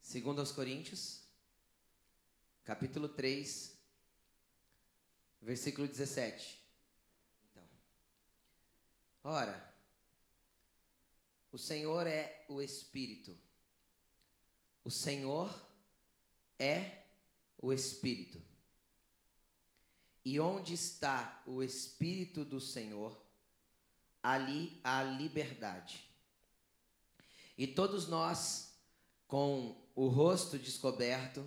Segundo aos Coríntios, capítulo 3, versículo 17. Então, ora, o Senhor é o Espírito. O Senhor é o Espírito. E onde está o Espírito do Senhor, ali há liberdade. E todos nós, com o rosto descoberto,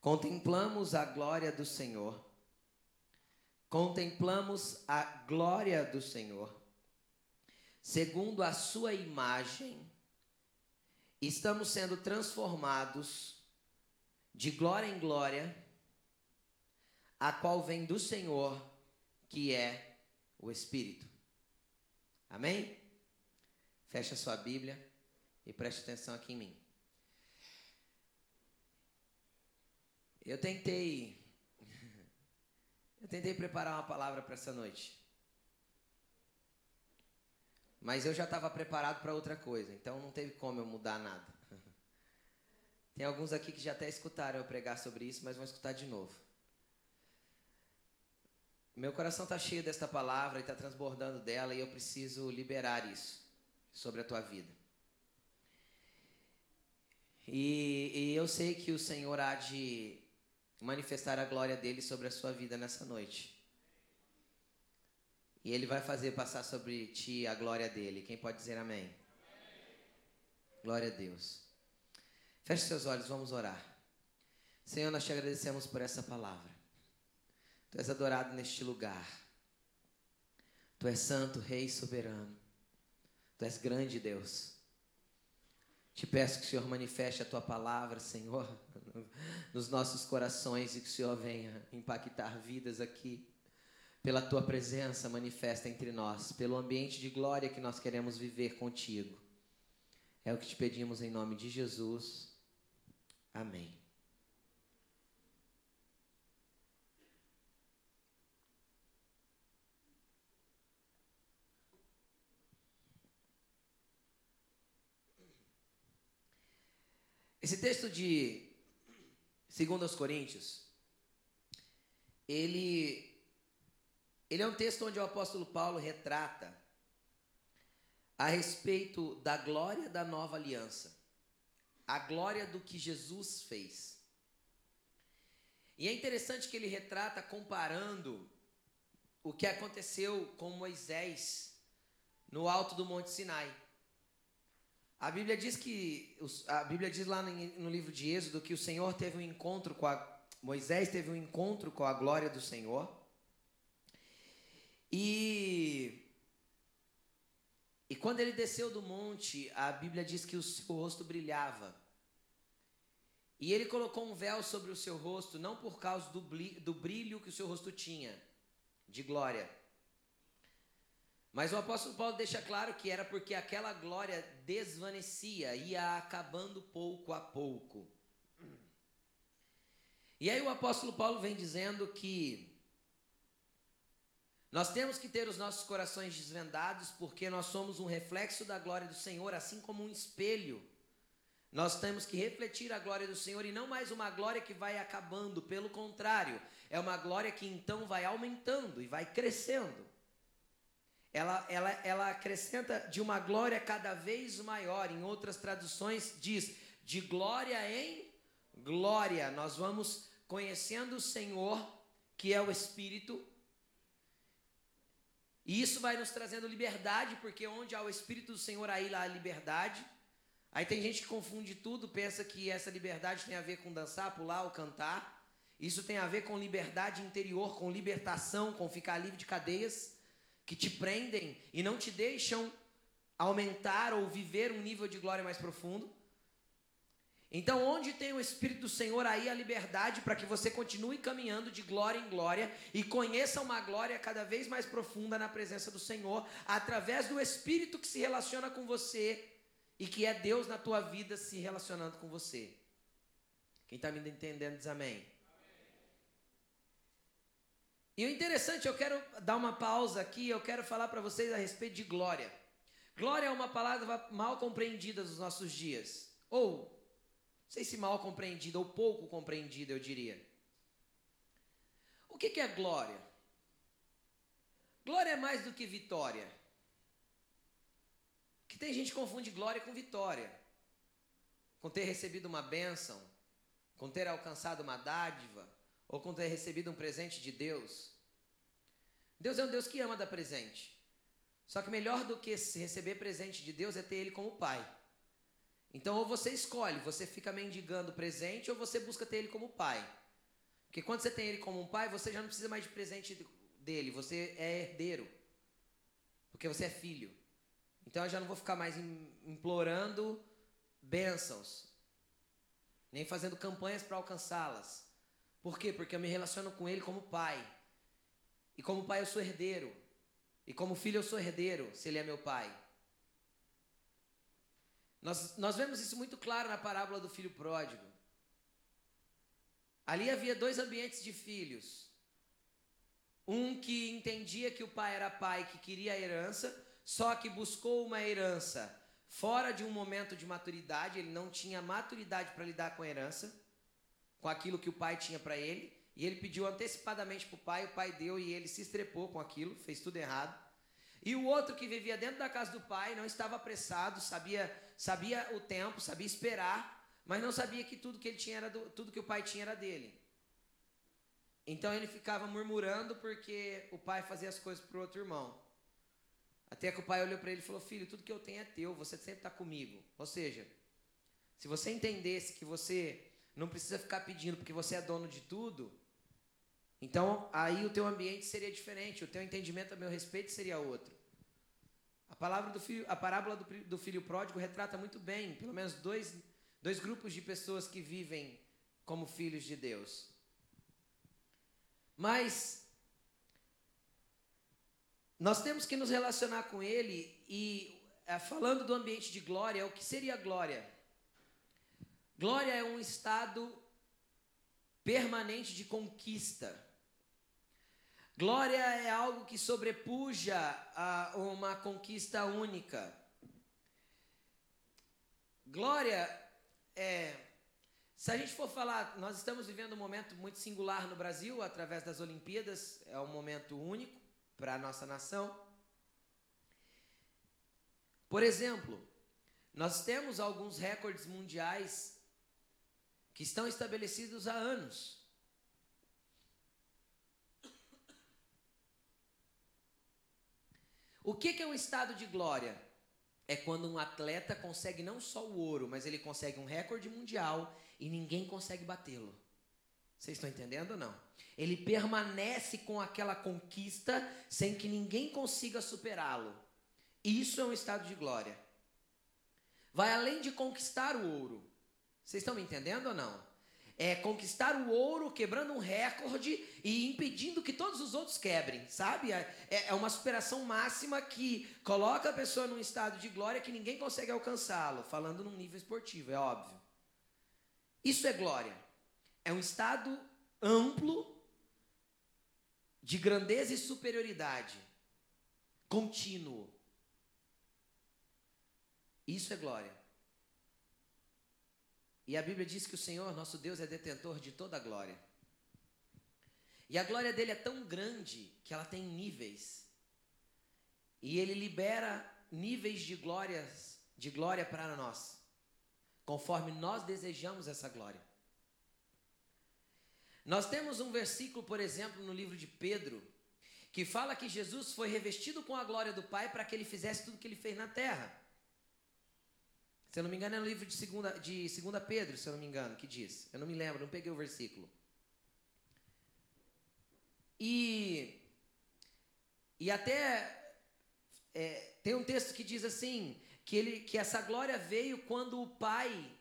contemplamos a glória do Senhor. Contemplamos a glória do Senhor, segundo a sua imagem, estamos sendo transformados de glória em glória, a qual vem do Senhor, que é o Espírito. Amém? Fecha sua Bíblia e preste atenção aqui em mim. Eu tentei. Eu tentei preparar uma palavra para essa noite. Mas eu já estava preparado para outra coisa, então não teve como eu mudar nada. Tem alguns aqui que já até escutaram eu pregar sobre isso, mas vão escutar de novo. Meu coração está cheio desta palavra e está transbordando dela e eu preciso liberar isso sobre a tua vida. E, e, eu sei que o Senhor há de manifestar a glória dele sobre a sua vida nessa noite. E ele vai fazer passar sobre ti a glória dele. Quem pode dizer amém? amém. Glória a Deus. Feche seus olhos, vamos orar. Senhor, nós te agradecemos por essa palavra. Tu és adorado neste lugar. Tu és santo, rei soberano. Tu és grande, Deus. Te peço que o Senhor manifeste a tua palavra, Senhor, nos nossos corações e que o Senhor venha impactar vidas aqui. Pela tua presença manifesta entre nós, pelo ambiente de glória que nós queremos viver contigo. É o que te pedimos em nome de Jesus. Amém. Esse texto de 2 Coríntios, ele, ele é um texto onde o apóstolo Paulo retrata a respeito da glória da nova aliança, a glória do que Jesus fez. E é interessante que ele retrata comparando o que aconteceu com Moisés no alto do Monte Sinai. A Bíblia diz que a Bíblia diz lá no livro de Êxodo que o Senhor teve um encontro com a Moisés teve um encontro com a glória do Senhor. E e quando ele desceu do monte, a Bíblia diz que o seu rosto brilhava. E ele colocou um véu sobre o seu rosto, não por causa do brilho que o seu rosto tinha, de glória, mas o apóstolo Paulo deixa claro que era porque aquela glória desvanecia, ia acabando pouco a pouco. E aí o apóstolo Paulo vem dizendo que nós temos que ter os nossos corações desvendados, porque nós somos um reflexo da glória do Senhor, assim como um espelho. Nós temos que refletir a glória do Senhor e não mais uma glória que vai acabando, pelo contrário, é uma glória que então vai aumentando e vai crescendo ela, ela, ela acrescenta de uma glória cada vez maior. Em outras traduções, diz de glória em glória. Nós vamos conhecendo o Senhor, que é o Espírito. E isso vai nos trazendo liberdade, porque onde há o Espírito do Senhor, aí lá há liberdade. Aí tem gente que confunde tudo, pensa que essa liberdade tem a ver com dançar, pular ou cantar. Isso tem a ver com liberdade interior, com libertação, com ficar livre de cadeias que te prendem e não te deixam aumentar ou viver um nível de glória mais profundo. Então, onde tem o Espírito do Senhor, aí a liberdade para que você continue caminhando de glória em glória e conheça uma glória cada vez mais profunda na presença do Senhor, através do Espírito que se relaciona com você e que é Deus na tua vida se relacionando com você. Quem está me entendendo diz amém. E o interessante, eu quero dar uma pausa aqui, eu quero falar para vocês a respeito de glória. Glória é uma palavra mal compreendida nos nossos dias. Ou, não sei se mal compreendida ou pouco compreendida, eu diria. O que, que é glória? Glória é mais do que vitória. Que tem gente que confunde glória com vitória. Com ter recebido uma bênção, com ter alcançado uma dádiva, ou com ter recebido um presente de Deus. Deus é um Deus que ama dar presente. Só que melhor do que receber presente de Deus é ter Ele como Pai. Então, ou você escolhe, você fica mendigando presente, ou você busca ter Ele como Pai. Porque quando você tem Ele como um Pai, você já não precisa mais de presente dele, você é herdeiro. Porque você é filho. Então, eu já não vou ficar mais implorando bênçãos, nem fazendo campanhas para alcançá-las. Por quê? Porque eu me relaciono com Ele como Pai. E como Pai, eu sou herdeiro. E como filho eu sou herdeiro, se ele é meu pai. Nós, nós vemos isso muito claro na parábola do filho pródigo. Ali havia dois ambientes de filhos. Um que entendia que o pai era pai, que queria a herança, só que buscou uma herança fora de um momento de maturidade, ele não tinha maturidade para lidar com a herança, com aquilo que o pai tinha para ele. E ele pediu antecipadamente para o pai, o pai deu e ele se estrepou com aquilo, fez tudo errado. E o outro que vivia dentro da casa do pai não estava apressado, sabia, sabia o tempo, sabia esperar, mas não sabia que tudo que ele tinha era do, tudo que o pai tinha era dele. Então ele ficava murmurando porque o pai fazia as coisas para o outro irmão. Até que o pai olhou para ele e falou: Filho, tudo que eu tenho é teu, você sempre está comigo. Ou seja, se você entendesse que você não precisa ficar pedindo porque você é dono de tudo, então, aí o teu ambiente seria diferente, o teu entendimento a meu respeito seria outro. A, palavra do filho, a parábola do, do filho pródigo retrata muito bem, pelo menos dois, dois grupos de pessoas que vivem como filhos de Deus. Mas nós temos que nos relacionar com Ele e, é, falando do ambiente de glória, o que seria glória? Glória é um estado permanente de conquista. Glória é algo que sobrepuja a uma conquista única. Glória é. Se a gente for falar, nós estamos vivendo um momento muito singular no Brasil, através das Olimpíadas, é um momento único para a nossa nação. Por exemplo, nós temos alguns recordes mundiais que estão estabelecidos há anos. O que, é um estado de glória? É quando um atleta consegue não só o ouro, mas ele consegue um recorde mundial e ninguém consegue batê-lo. Vocês estão entendendo ou não? Ele permanece com aquela conquista sem que ninguém consiga superá-lo. Isso é um estado de glória. Vai além de conquistar o ouro. Vocês estão me entendendo ou não? é, conquistar o ouro, quebrando um recorde e impedindo que todos os outros quebrem, sabe? É, é, é uma superação máxima que coloca a pessoa num estado de glória que ninguém consegue alcançá-lo, falando num nível esportivo, é óbvio. Isso é glória. É um estado amplo de grandeza e superioridade, contínuo. Isso é glória. E a Bíblia diz que o Senhor, nosso Deus, é detentor de toda a glória. E a glória dele é tão grande que ela tem níveis. E ele libera níveis de glórias, de glória para nós, conforme nós desejamos essa glória. Nós temos um versículo, por exemplo, no livro de Pedro, que fala que Jesus foi revestido com a glória do Pai para que ele fizesse tudo o que ele fez na terra. Se eu não me engano, é no livro de segunda, de segunda Pedro, se eu não me engano, que diz. Eu não me lembro, não peguei o versículo. E, e até é, tem um texto que diz assim, que, ele, que essa glória veio quando o Pai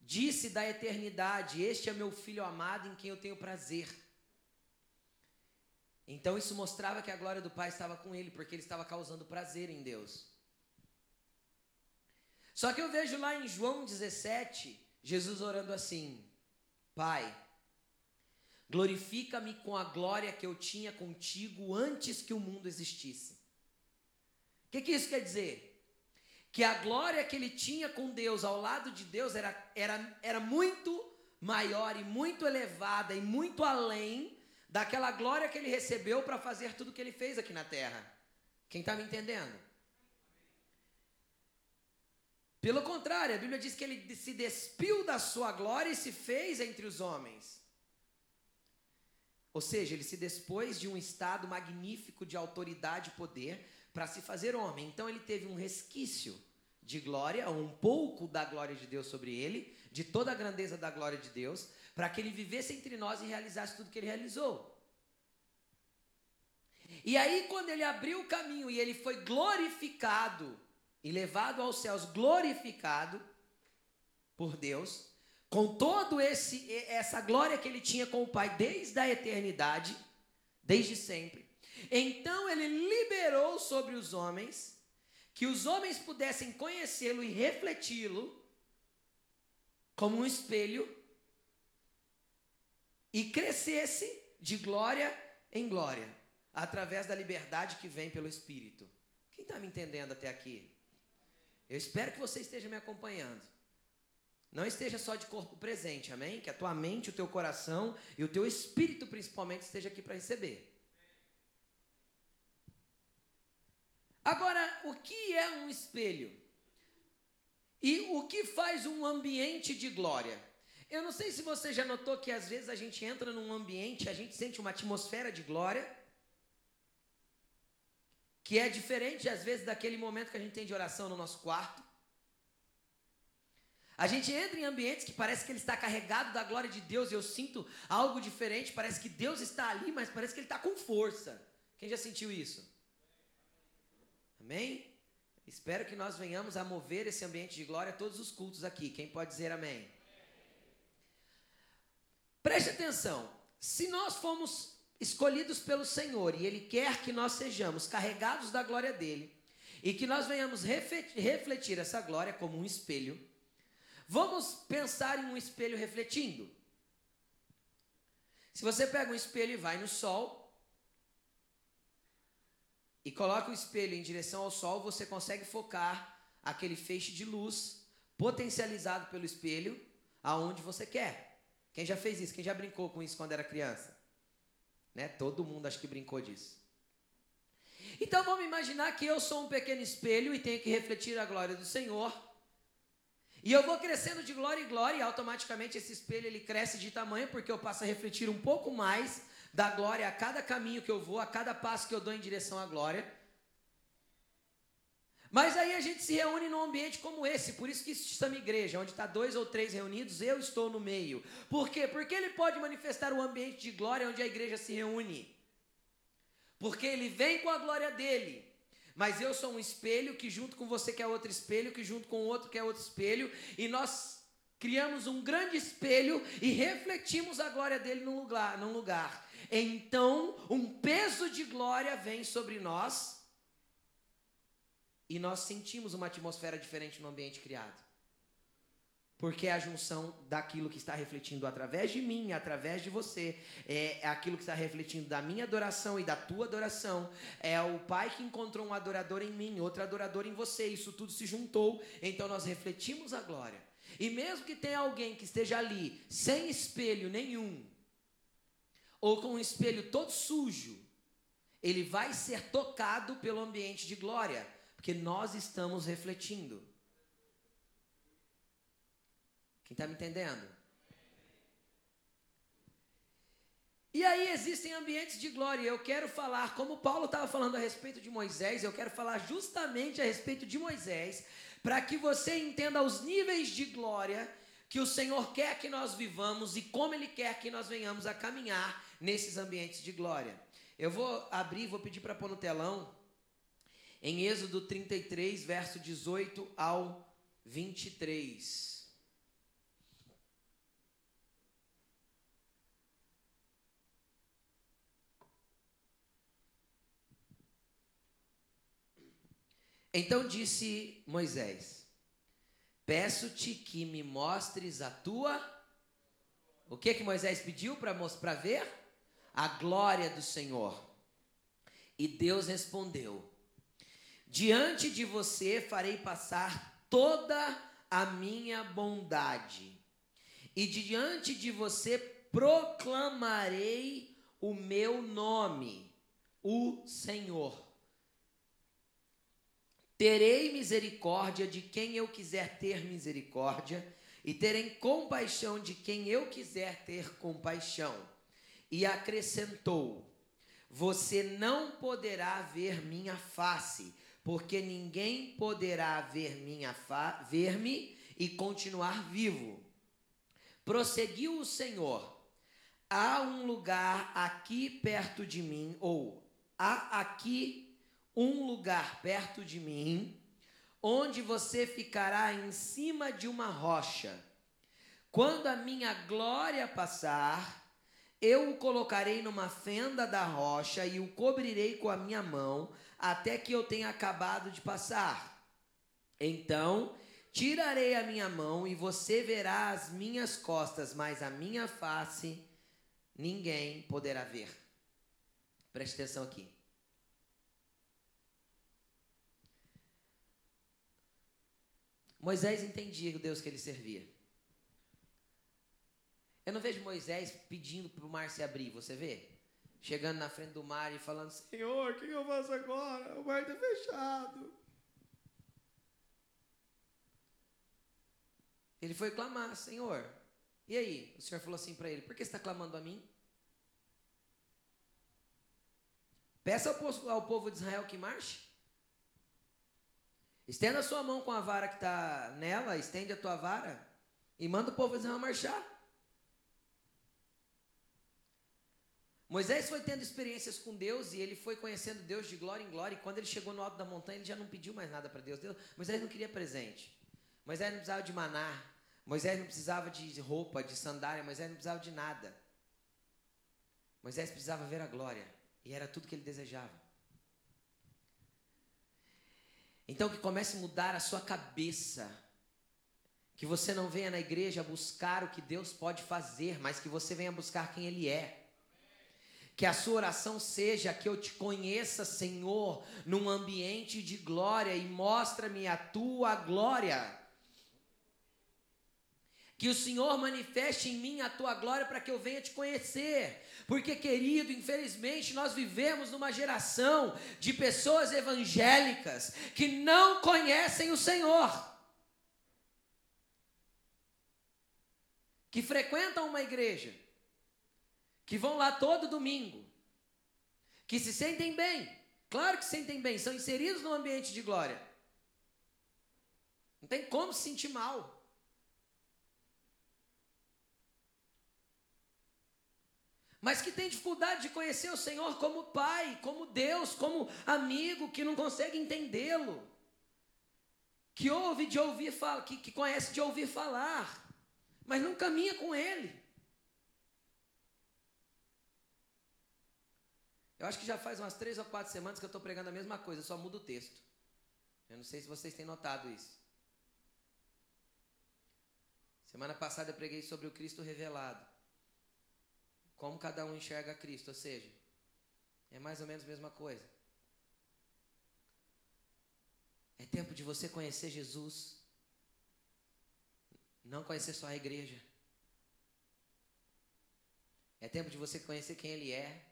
disse da eternidade: Este é meu filho amado em quem eu tenho prazer. Então isso mostrava que a glória do Pai estava com ele, porque ele estava causando prazer em Deus. Só que eu vejo lá em João 17, Jesus orando assim: Pai, glorifica-me com a glória que eu tinha contigo antes que o mundo existisse. O que, que isso quer dizer? Que a glória que ele tinha com Deus, ao lado de Deus, era, era, era muito maior e muito elevada e muito além daquela glória que ele recebeu para fazer tudo que ele fez aqui na terra. Quem está me entendendo? Pelo contrário, a Bíblia diz que ele se despiu da sua glória e se fez entre os homens. Ou seja, ele se dispôs de um estado magnífico de autoridade e poder para se fazer homem. Então ele teve um resquício de glória, um pouco da glória de Deus sobre ele, de toda a grandeza da glória de Deus, para que ele vivesse entre nós e realizasse tudo que ele realizou. E aí, quando ele abriu o caminho e ele foi glorificado e levado aos céus, glorificado por Deus, com todo esse essa glória que ele tinha com o Pai desde a eternidade, desde sempre. Então ele liberou sobre os homens que os homens pudessem conhecê-lo e refleti-lo como um espelho e crescesse de glória em glória, através da liberdade que vem pelo Espírito. Quem está me entendendo até aqui? Eu espero que você esteja me acompanhando. Não esteja só de corpo presente, amém? Que a tua mente, o teu coração e o teu espírito principalmente esteja aqui para receber. Agora, o que é um espelho? E o que faz um ambiente de glória? Eu não sei se você já notou que às vezes a gente entra num ambiente, a gente sente uma atmosfera de glória, que é diferente às vezes daquele momento que a gente tem de oração no nosso quarto. A gente entra em ambientes que parece que ele está carregado da glória de Deus e eu sinto algo diferente, parece que Deus está ali, mas parece que ele está com força. Quem já sentiu isso? Amém? Espero que nós venhamos a mover esse ambiente de glória a todos os cultos aqui. Quem pode dizer amém? Preste atenção. Se nós fomos escolhidos pelo Senhor e Ele quer que nós sejamos carregados da glória dele e que nós venhamos refletir essa glória como um espelho, vamos pensar em um espelho refletindo. Se você pega um espelho e vai no sol, e coloca o espelho em direção ao sol, você consegue focar aquele feixe de luz potencializado pelo espelho aonde você quer. Quem já fez isso? Quem já brincou com isso quando era criança? Né? Todo mundo acho que brincou disso. Então vamos imaginar que eu sou um pequeno espelho e tenho que refletir a glória do Senhor. E eu vou crescendo de glória em glória e automaticamente esse espelho ele cresce de tamanho porque eu passo a refletir um pouco mais da glória a cada caminho que eu vou, a cada passo que eu dou em direção à glória. Mas aí a gente se reúne num ambiente como esse, por isso que isso chama igreja, onde está dois ou três reunidos, eu estou no meio. Por quê? Porque ele pode manifestar um ambiente de glória onde a igreja se reúne. Porque ele vem com a glória dele. Mas eu sou um espelho que junto com você quer outro espelho, que junto com outro quer outro espelho, e nós criamos um grande espelho e refletimos a glória dele num lugar, num lugar então um peso de glória vem sobre nós e nós sentimos uma atmosfera diferente no ambiente criado. Porque é a junção daquilo que está refletindo através de mim, através de você, é, aquilo que está refletindo da minha adoração e da tua adoração. É o Pai que encontrou um adorador em mim, outro adorador em você. Isso tudo se juntou, então nós refletimos a glória. E mesmo que tenha alguém que esteja ali sem espelho nenhum, ou com um espelho todo sujo, ele vai ser tocado pelo ambiente de glória, porque nós estamos refletindo. Quem está me entendendo? E aí existem ambientes de glória. Eu quero falar, como Paulo estava falando a respeito de Moisés, eu quero falar justamente a respeito de Moisés, para que você entenda os níveis de glória que o Senhor quer que nós vivamos e como Ele quer que nós venhamos a caminhar nesses ambientes de glória. Eu vou abrir, vou pedir para pôr no telão, em Êxodo 33, verso 18 ao 23. Então disse Moisés: Peço-te que me mostres a tua. O que que Moisés pediu para ver? a glória do Senhor. E Deus respondeu: Diante de você farei passar toda a minha bondade, e diante de você proclamarei o meu nome, o Senhor. Terei misericórdia de quem eu quiser ter misericórdia, e terei compaixão de quem eu quiser ter compaixão. E acrescentou: Você não poderá ver minha face, porque ninguém poderá ver minha ver-me e continuar vivo. Prosseguiu o Senhor: Há um lugar aqui perto de mim, ou há aqui um lugar perto de mim, onde você ficará em cima de uma rocha. Quando a minha glória passar, eu o colocarei numa fenda da rocha e o cobrirei com a minha mão, até que eu tenha acabado de passar. Então, tirarei a minha mão e você verá as minhas costas, mas a minha face ninguém poderá ver. Preste atenção aqui. Moisés entendia o Deus que ele servia. Eu não vejo Moisés pedindo para o mar se abrir, você vê? Chegando na frente do mar e falando: Senhor, o que eu faço agora? O mar está fechado. Ele foi clamar: Senhor, e aí? O Senhor falou assim para ele: Por que você está clamando a mim? Peça ao povo, de Israel que marche. Estenda a sua mão com a vara que está nela, estende a tua vara e manda o povo de Israel marchar. Moisés foi tendo experiências com Deus e ele foi conhecendo Deus de glória em glória. E quando ele chegou no alto da montanha, ele já não pediu mais nada para Deus. Deus. Moisés não queria presente. Moisés não precisava de maná. Moisés não precisava de roupa, de sandália. Moisés não precisava de nada. Moisés precisava ver a glória. E era tudo que ele desejava. Então que comece a mudar a sua cabeça. Que você não venha na igreja buscar o que Deus pode fazer, mas que você venha buscar quem Ele é. Que a sua oração seja que eu te conheça, Senhor, num ambiente de glória e mostra-me a tua glória. Que o Senhor manifeste em mim a tua glória para que eu venha te conhecer. Porque, querido, infelizmente nós vivemos numa geração de pessoas evangélicas que não conhecem o Senhor. Que frequentam uma igreja, que vão lá todo domingo, que se sentem bem, claro que se sentem bem, são inseridos no ambiente de glória. Não tem como se sentir mal. mas que tem dificuldade de conhecer o Senhor como Pai, como Deus, como amigo, que não consegue entendê-lo, que ouve de ouvir falar, que, que conhece de ouvir falar, mas não caminha com Ele. Eu acho que já faz umas três ou quatro semanas que eu estou pregando a mesma coisa, só muda o texto. Eu não sei se vocês têm notado isso. Semana passada eu preguei sobre o Cristo revelado como cada um enxerga Cristo, ou seja, é mais ou menos a mesma coisa. É tempo de você conhecer Jesus, não conhecer só a igreja. É tempo de você conhecer quem Ele é.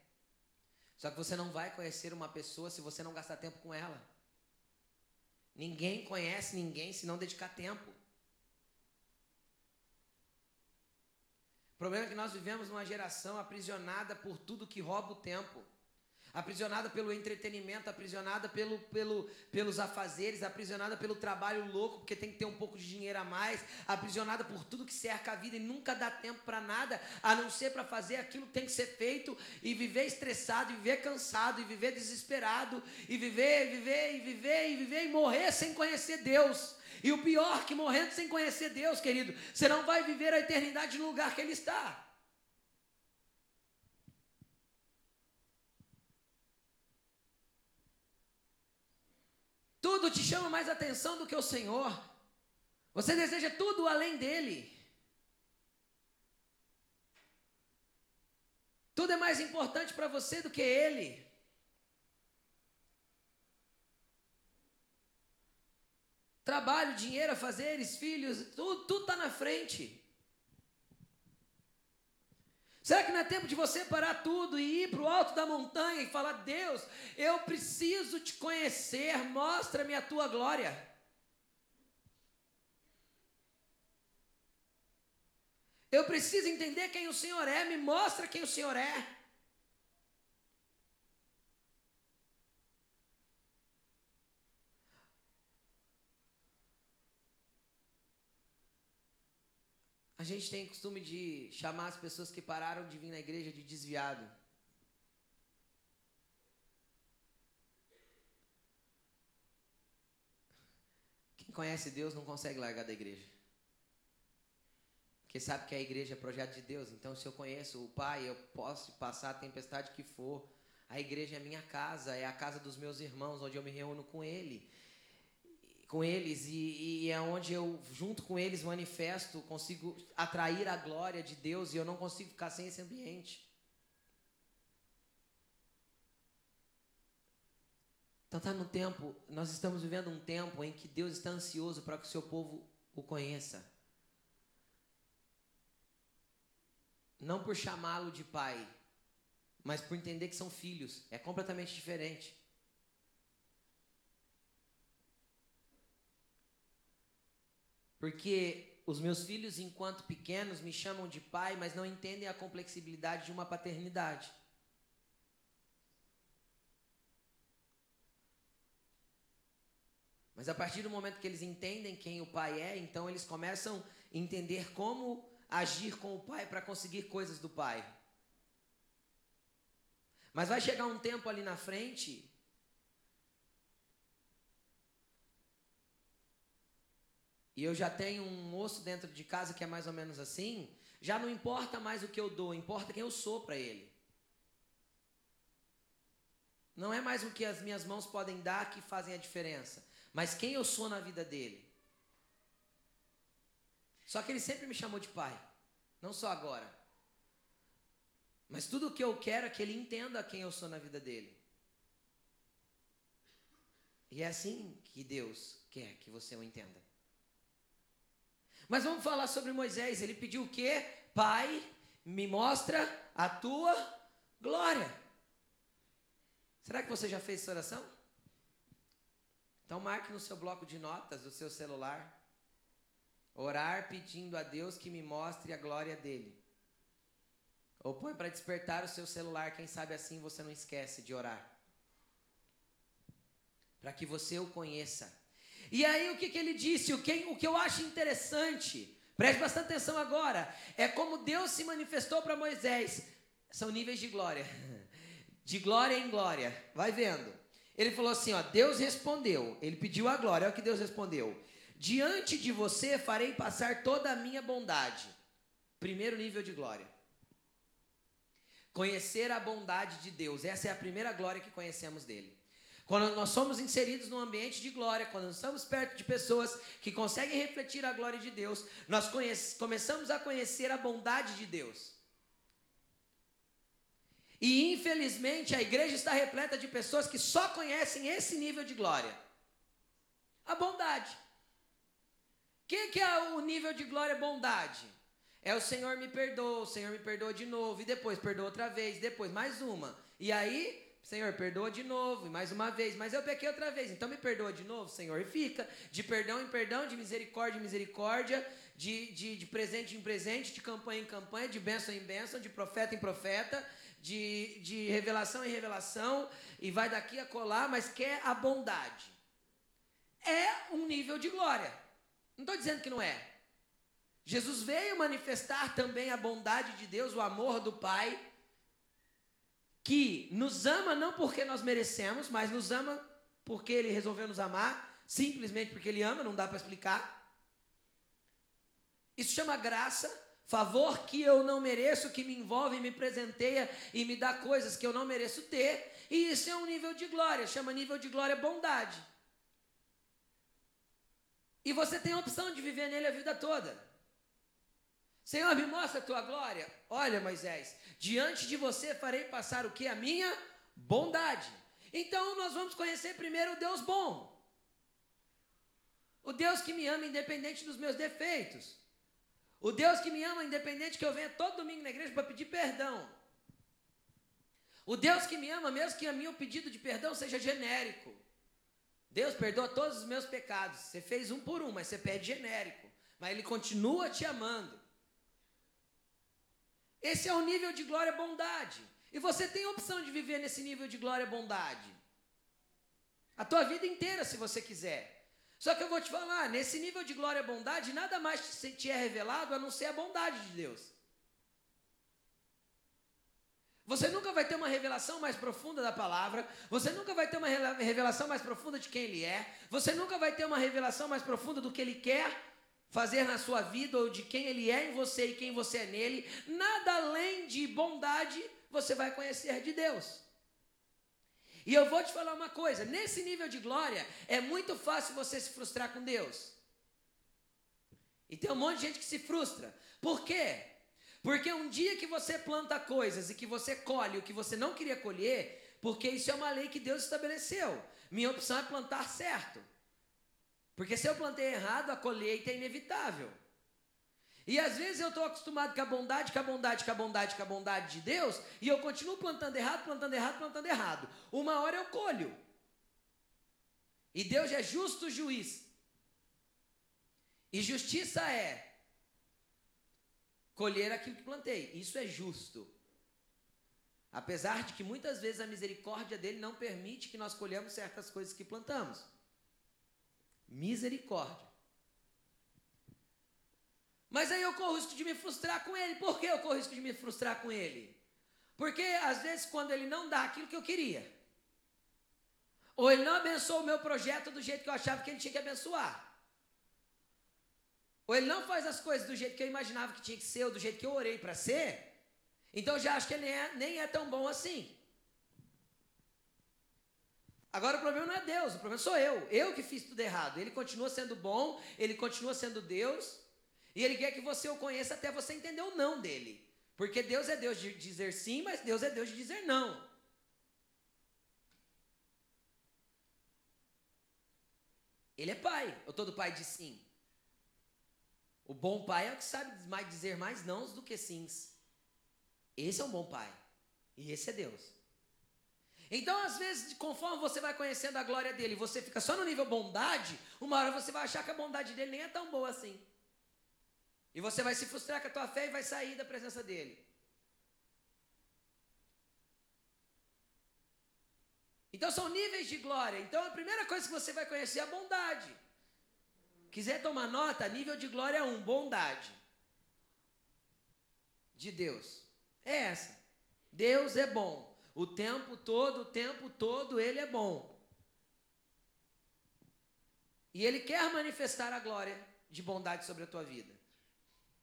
Só que você não vai conhecer uma pessoa se você não gastar tempo com ela. Ninguém conhece ninguém se não dedicar tempo. O problema é que nós vivemos numa geração aprisionada por tudo que rouba o tempo. Aprisionada pelo entretenimento, aprisionada pelo, pelo, pelos afazeres, aprisionada pelo trabalho louco, porque tem que ter um pouco de dinheiro a mais, aprisionada por tudo que cerca a vida e nunca dá tempo para nada, a não ser para fazer aquilo que tem que ser feito e viver estressado, e viver cansado, e viver desesperado, e viver, viver, e viver, e viver e morrer sem conhecer Deus. E o pior, que morrendo sem conhecer Deus, querido, você não vai viver a eternidade no lugar que Ele está. Tudo te chama mais atenção do que o Senhor. Você deseja tudo além dele. Tudo é mais importante para você do que Ele. Trabalho, dinheiro, afazeres, filhos, tudo está na frente. Será que não é tempo de você parar tudo e ir para o alto da montanha e falar: Deus, eu preciso te conhecer, mostra-me a tua glória. Eu preciso entender quem o Senhor é, me mostra quem o Senhor é. A gente tem costume de chamar as pessoas que pararam de vir na igreja de desviado. Quem conhece Deus não consegue largar da igreja. Porque sabe que a igreja é projeto de Deus. Então, se eu conheço o Pai, eu posso passar a tempestade que for. A igreja é minha casa, é a casa dos meus irmãos, onde eu me reúno com Ele com eles e, e, é onde eu, junto com eles, manifesto, consigo atrair a glória de Deus e eu não consigo ficar sem esse ambiente. Então está no tempo, nós estamos vivendo um tempo em que Deus está ansioso para que o seu povo o conheça. Não por chamá-lo de pai, mas por entender que são filhos. É completamente diferente. Porque os meus filhos, enquanto pequenos, me chamam de pai, mas não entendem a complexibilidade de uma paternidade. Mas a partir do momento que eles entendem quem o pai é, então eles começam a entender como agir com o pai para conseguir coisas do pai. Mas vai chegar um tempo ali na frente e eu já tenho um moço dentro de casa que é mais ou menos assim, já não importa mais o que eu dou, importa quem eu sou para ele. Não é mais o que as minhas mãos podem dar que fazem a diferença, mas quem eu sou na vida dele. Só que ele sempre me chamou de pai, não só agora. Mas tudo o que eu quero é que ele entenda quem eu sou na vida dele. E é assim que Deus quer que você o entenda. Mas vamos falar sobre Moisés. Ele pediu o quê? Pai, me mostra a tua glória. Será que você já fez essa oração? Então marque no seu bloco de notas do seu celular. Orar pedindo a Deus que me mostre a glória dele. Ou põe para despertar o seu celular, quem sabe assim você não esquece de orar. Para que você o conheça. E aí o que, que ele disse? O que, o que eu acho interessante, preste bastante atenção agora, é como Deus se manifestou para Moisés. São níveis de glória. De glória em glória. Vai vendo. Ele falou assim: ó, Deus respondeu. Ele pediu a glória. Olha o que Deus respondeu. Diante de você farei passar toda a minha bondade. Primeiro nível de glória. Conhecer a bondade de Deus. Essa é a primeira glória que conhecemos dele. Quando nós somos inseridos num ambiente de glória, quando nós estamos perto de pessoas que conseguem refletir a glória de Deus, nós começamos a conhecer a bondade de Deus. E infelizmente a igreja está repleta de pessoas que só conhecem esse nível de glória. A bondade. O que, que é o nível de glória bondade? É o Senhor me perdoa, o Senhor me perdoa de novo, e depois perdoa outra vez, depois mais uma. E aí Senhor, perdoa de novo, e mais uma vez, mas eu pequei outra vez, então me perdoa de novo, Senhor, e fica de perdão em perdão, de misericórdia em misericórdia, de, de, de presente em presente, de campanha em campanha, de bênção em bênção, de profeta em profeta, de, de revelação em revelação, e vai daqui a colar, mas quer a bondade. É um nível de glória. Não estou dizendo que não é. Jesus veio manifestar também a bondade de Deus, o amor do Pai que nos ama não porque nós merecemos, mas nos ama porque ele resolveu nos amar, simplesmente porque ele ama, não dá para explicar. Isso chama graça, favor que eu não mereço, que me envolve, me presenteia e me dá coisas que eu não mereço ter, e isso é um nível de glória, chama nível de glória bondade. E você tem a opção de viver nele a vida toda. Senhor, me mostra a tua glória. Olha, Moisés, diante de você farei passar o que? A minha bondade. Então nós vamos conhecer primeiro o Deus bom. O Deus que me ama independente dos meus defeitos. O Deus que me ama independente que eu venha todo domingo na igreja para pedir perdão. O Deus que me ama, mesmo que o meu pedido de perdão seja genérico. Deus perdoa todos os meus pecados. Você fez um por um, mas você pede genérico. Mas Ele continua te amando. Esse é o nível de glória e bondade. E você tem a opção de viver nesse nível de glória e bondade. A tua vida inteira, se você quiser. Só que eu vou te falar, nesse nível de glória e bondade, nada mais te é revelado a não ser a bondade de Deus. Você nunca vai ter uma revelação mais profunda da palavra, você nunca vai ter uma revelação mais profunda de quem Ele é, você nunca vai ter uma revelação mais profunda do que Ele quer fazer na sua vida ou de quem Ele é em você e quem você é nele. Nada além de bondade você vai conhecer de Deus. E eu vou te falar uma coisa: nesse nível de glória, é muito fácil você se frustrar com Deus. E tem um monte de gente que se frustra. Por quê? Porque um dia que você planta coisas e que você colhe o que você não queria colher, porque isso é uma lei que Deus estabeleceu. Minha opção é plantar certo. Porque se eu plantei errado, a colheita é inevitável. E às vezes eu estou acostumado com a bondade, com a bondade, com a bondade, com a bondade de Deus, e eu continuo plantando errado, plantando errado, plantando errado. Uma hora eu colho. E Deus é justo juiz. E justiça é colher aquilo que plantei. Isso é justo. Apesar de que muitas vezes a misericórdia dele não permite que nós colhamos certas coisas que plantamos. Misericórdia. Mas aí eu corro o risco de me frustrar com ele. Por que eu corro o risco de me frustrar com ele? Porque às vezes quando ele não dá aquilo que eu queria, ou ele não abençoa o meu projeto do jeito que eu achava que ele tinha que abençoar, ou ele não faz as coisas do jeito que eu imaginava que tinha que ser, ou do jeito que eu orei para ser, então eu já acho que ele é, nem é tão bom assim. Agora o problema não é Deus, o problema sou eu. Eu que fiz tudo errado. Ele continua sendo bom, ele continua sendo Deus, e ele quer que você o conheça até você entender o não dele. Porque Deus é Deus de dizer sim, mas Deus é Deus de dizer não. Ele é pai, ou todo pai diz sim. O bom pai é o que sabe mais dizer mais nãos do que sims. Esse é um bom pai. E esse é Deus. Então, às vezes, conforme você vai conhecendo a glória dele, você fica só no nível bondade, uma hora você vai achar que a bondade dele nem é tão boa assim. E você vai se frustrar com a tua fé e vai sair da presença dele. Então são níveis de glória. Então a primeira coisa que você vai conhecer é a bondade. Quiser tomar nota, nível de glória 1, bondade. De Deus. É essa. Deus é bom. O tempo todo, o tempo todo, Ele é bom. E Ele quer manifestar a glória de bondade sobre a tua vida.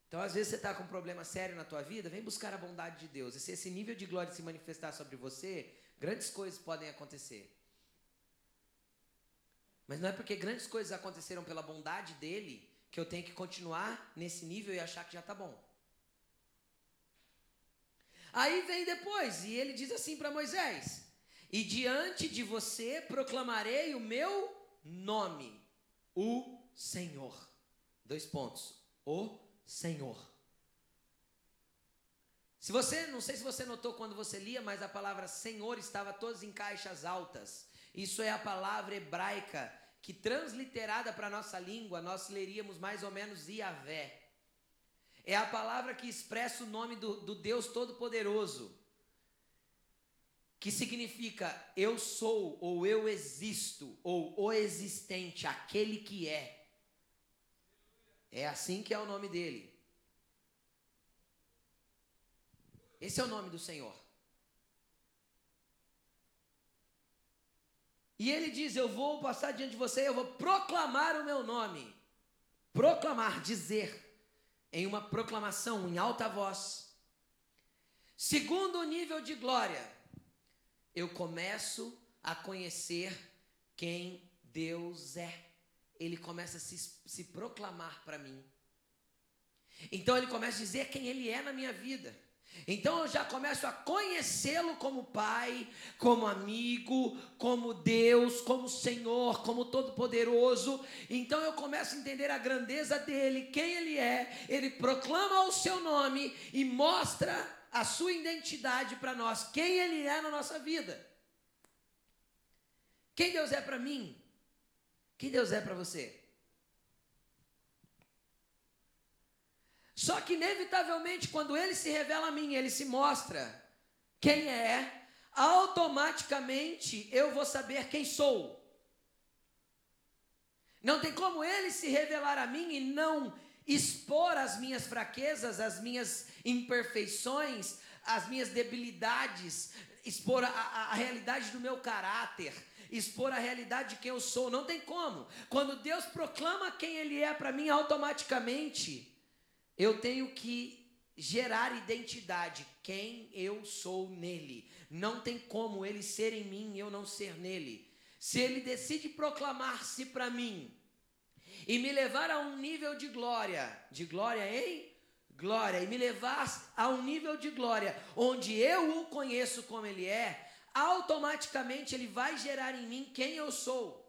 Então, às vezes, você está com um problema sério na tua vida, vem buscar a bondade de Deus. E se esse nível de glória se manifestar sobre você, grandes coisas podem acontecer. Mas não é porque grandes coisas aconteceram pela bondade dele que eu tenho que continuar nesse nível e achar que já está bom. Aí vem depois, e ele diz assim para Moisés: E diante de você proclamarei o meu nome, o Senhor. Dois pontos. O Senhor. Se você, não sei se você notou quando você lia, mas a palavra Senhor estava todas em caixas altas. Isso é a palavra hebraica que transliterada para a nossa língua, nós leríamos mais ou menos Iavé. É a palavra que expressa o nome do, do Deus Todo-Poderoso, que significa eu sou, ou eu existo, ou o existente, aquele que é. É assim que é o nome dele. Esse é o nome do Senhor. E ele diz: Eu vou passar diante de você, eu vou proclamar o meu nome. Proclamar, dizer, em uma proclamação em alta voz. Segundo o nível de glória, eu começo a conhecer quem Deus é ele começa a se, se proclamar para mim. Então ele começa a dizer quem ele é na minha vida. Então eu já começo a conhecê-lo como Pai, como amigo, como Deus, como Senhor, como Todo-Poderoso. Então eu começo a entender a grandeza dele, quem ele é. Ele proclama o seu nome e mostra a sua identidade para nós, quem ele é na nossa vida. Quem Deus é para mim? Quem Deus é para você? Só que, inevitavelmente, quando ele se revela a mim, ele se mostra quem é, automaticamente eu vou saber quem sou. Não tem como ele se revelar a mim e não expor as minhas fraquezas, as minhas imperfeições, as minhas debilidades, expor a, a, a realidade do meu caráter expor a realidade de quem eu sou. Não tem como. Quando Deus proclama quem Ele é para mim, automaticamente eu tenho que gerar identidade, quem eu sou nele. Não tem como ele ser em mim e eu não ser nele. Se ele decide proclamar-se para mim e me levar a um nível de glória, de glória em glória, e me levar a um nível de glória onde eu o conheço como ele é, automaticamente ele vai gerar em mim quem eu sou.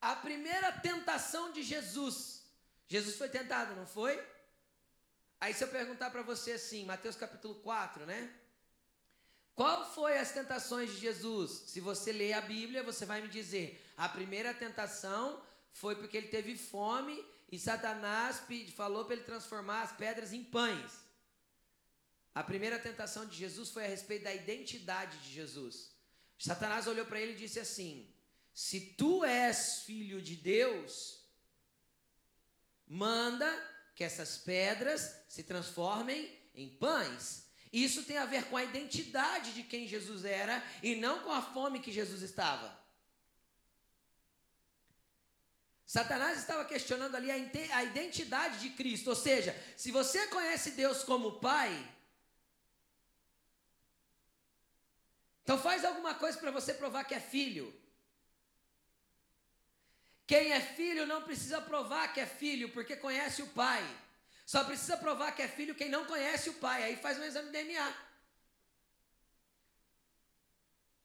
A primeira tentação de Jesus Jesus foi tentado, não foi? Aí se eu perguntar para você assim, Mateus capítulo 4, né? Qual foi as tentações de Jesus? Se você ler a Bíblia, você vai me dizer, a primeira tentação foi porque ele teve fome e Satanás falou para ele transformar as pedras em pães. A primeira tentação de Jesus foi a respeito da identidade de Jesus. Satanás olhou para ele e disse assim: Se tu és filho de Deus, manda que essas pedras se transformem em pães. Isso tem a ver com a identidade de quem Jesus era e não com a fome que Jesus estava. Satanás estava questionando ali a identidade de Cristo, ou seja, se você conhece Deus como Pai, então faz alguma coisa para você provar que é filho. Quem é filho não precisa provar que é filho, porque conhece o pai. Só precisa provar que é filho quem não conhece o pai. Aí faz um exame de DNA.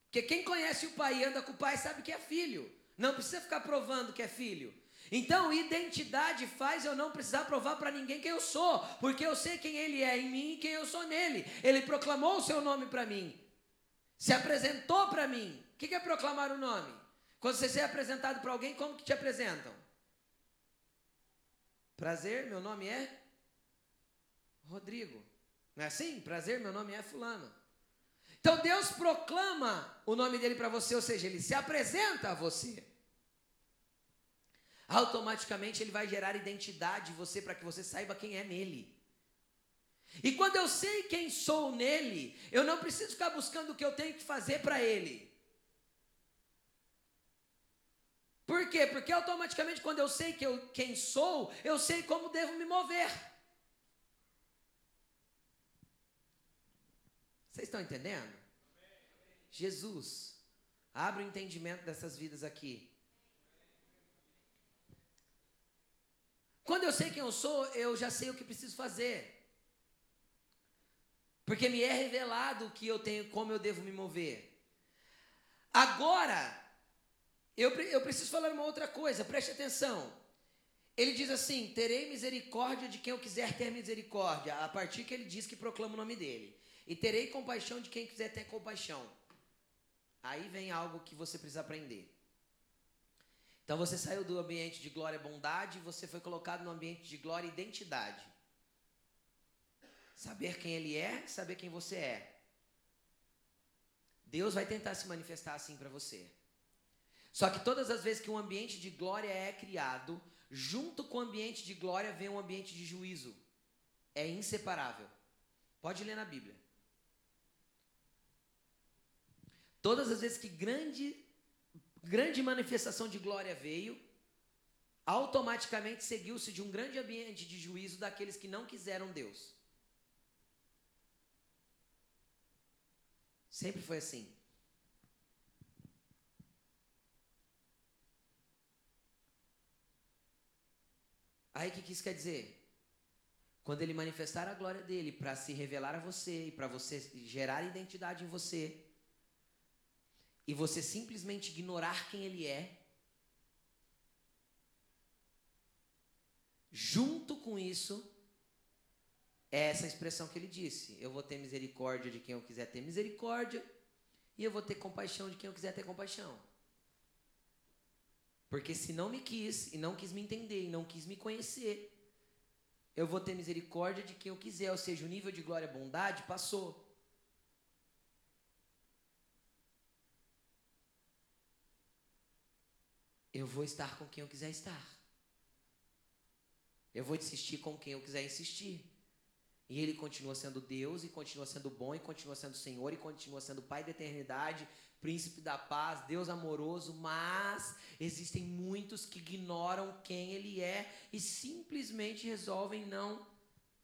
Porque quem conhece o pai e anda com o pai sabe que é filho. Não precisa ficar provando que é filho. Então, identidade faz eu não precisar provar para ninguém quem eu sou, porque eu sei quem ele é em mim e quem eu sou nele. Ele proclamou o seu nome para mim, se apresentou para mim. O que é proclamar o nome? Quando você é apresentado para alguém, como que te apresentam? Prazer, meu nome é Rodrigo. Não é assim? Prazer, meu nome é Fulano. Então Deus proclama o nome dele para você, ou seja, ele se apresenta a você. Automaticamente ele vai gerar identidade em você para que você saiba quem é nele. E quando eu sei quem sou nele, eu não preciso ficar buscando o que eu tenho que fazer para ele. Por quê? Porque automaticamente quando eu sei que eu, quem sou, eu sei como devo me mover. Vocês estão entendendo? Jesus, abre o entendimento dessas vidas aqui. Quando eu sei quem eu sou, eu já sei o que preciso fazer. Porque me é revelado o que eu tenho, como eu devo me mover. Agora, eu, eu preciso falar uma outra coisa, preste atenção. Ele diz assim: terei misericórdia de quem eu quiser ter misericórdia, a partir que ele diz que proclama o nome dele. E terei compaixão de quem quiser ter compaixão. Aí vem algo que você precisa aprender. Então você saiu do ambiente de glória e bondade você foi colocado no ambiente de glória e identidade. Saber quem ele é, saber quem você é. Deus vai tentar se manifestar assim para você. Só que todas as vezes que um ambiente de glória é criado, junto com o ambiente de glória vem um ambiente de juízo. É inseparável. Pode ler na Bíblia. Todas as vezes que grande grande manifestação de glória veio, automaticamente seguiu-se de um grande ambiente de juízo daqueles que não quiseram Deus. Sempre foi assim. Aí o que, isso quer dizer? quando ele manifestar a glória dele para se revelar a você e para você gerar identidade em você, e você simplesmente ignorar quem ele é, junto com isso, é essa expressão que ele disse: Eu vou ter misericórdia de quem eu quiser ter misericórdia, e eu vou ter compaixão de quem eu quiser ter compaixão. Porque se não me quis, e não quis me entender, e não quis me conhecer, eu vou ter misericórdia de quem eu quiser, ou seja, o nível de glória e bondade passou. Eu vou estar com quem eu quiser estar. Eu vou insistir com quem eu quiser insistir. E Ele continua sendo Deus, e continua sendo bom, e continua sendo Senhor, e continua sendo Pai da eternidade, Príncipe da paz, Deus amoroso, mas existem muitos que ignoram quem Ele é e simplesmente resolvem não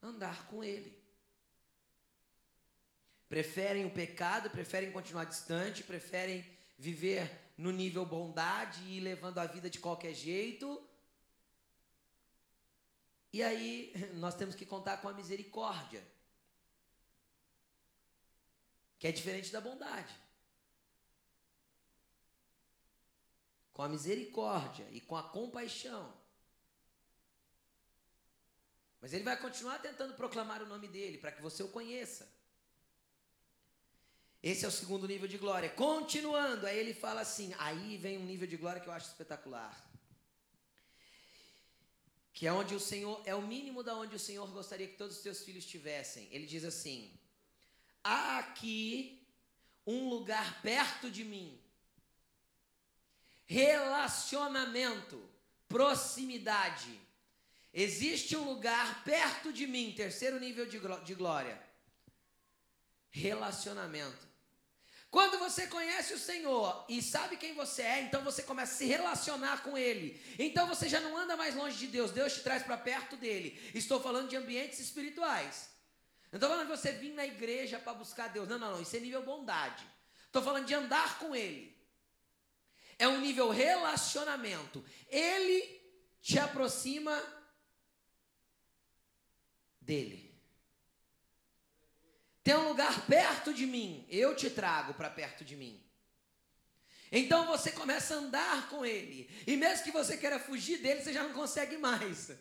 andar com Ele. Preferem o pecado, preferem continuar distante, preferem viver no nível bondade e levando a vida de qualquer jeito, e aí nós temos que contar com a misericórdia, que é diferente da bondade. Com a misericórdia e com a compaixão. Mas ele vai continuar tentando proclamar o nome dele para que você o conheça. Esse é o segundo nível de glória. Continuando, aí ele fala assim: aí vem um nível de glória que eu acho espetacular que é onde o Senhor é o mínimo da onde o Senhor gostaria que todos os seus filhos tivessem. Ele diz assim: há aqui um lugar perto de mim. Relacionamento, proximidade. Existe um lugar perto de mim, terceiro nível de glória. Relacionamento. Quando você conhece o Senhor e sabe quem você é, então você começa a se relacionar com Ele. Então você já não anda mais longe de Deus, Deus te traz para perto dele. Estou falando de ambientes espirituais. Não estou falando de você vir na igreja para buscar Deus. Não, não, não. Isso é nível bondade. Estou falando de andar com Ele. É um nível relacionamento. Ele te aproxima dele. Tem um lugar perto de mim, eu te trago para perto de mim. Então você começa a andar com ele. E mesmo que você queira fugir dele, você já não consegue mais.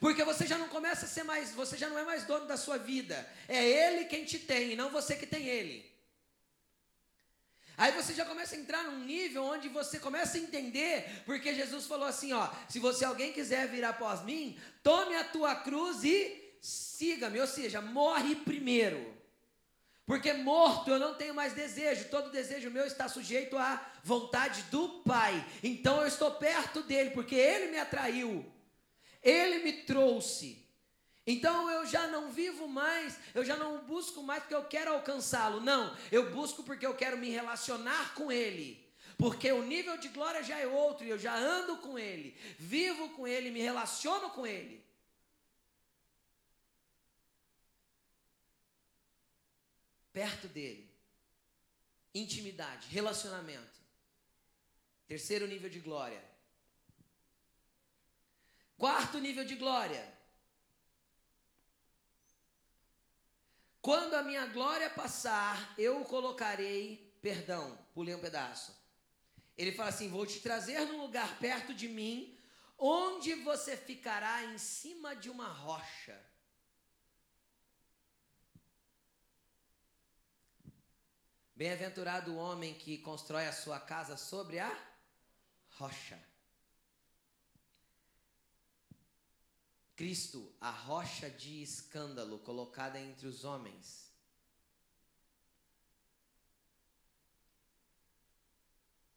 Porque você já não começa a ser mais, você já não é mais dono da sua vida. É ele quem te tem, e não você que tem ele. Aí você já começa a entrar num nível onde você começa a entender, porque Jesus falou assim, ó, se você alguém quiser vir após mim, tome a tua cruz e siga-me, ou seja, morre primeiro. Porque morto eu não tenho mais desejo, todo desejo meu está sujeito à vontade do Pai. Então eu estou perto dele, porque ele me atraiu, ele me trouxe. Então eu já não vivo mais, eu já não busco mais porque eu quero alcançá-lo. Não, eu busco porque eu quero me relacionar com ele. Porque o nível de glória já é outro, e eu já ando com ele, vivo com ele, me relaciono com ele. perto dele. Intimidade, relacionamento. Terceiro nível de glória. Quarto nível de glória. Quando a minha glória passar, eu colocarei, perdão, pulei um pedaço. Ele fala assim: Vou te trazer num lugar perto de mim, onde você ficará em cima de uma rocha. Bem-aventurado o homem que constrói a sua casa sobre a rocha. Cristo, a rocha de escândalo colocada entre os homens.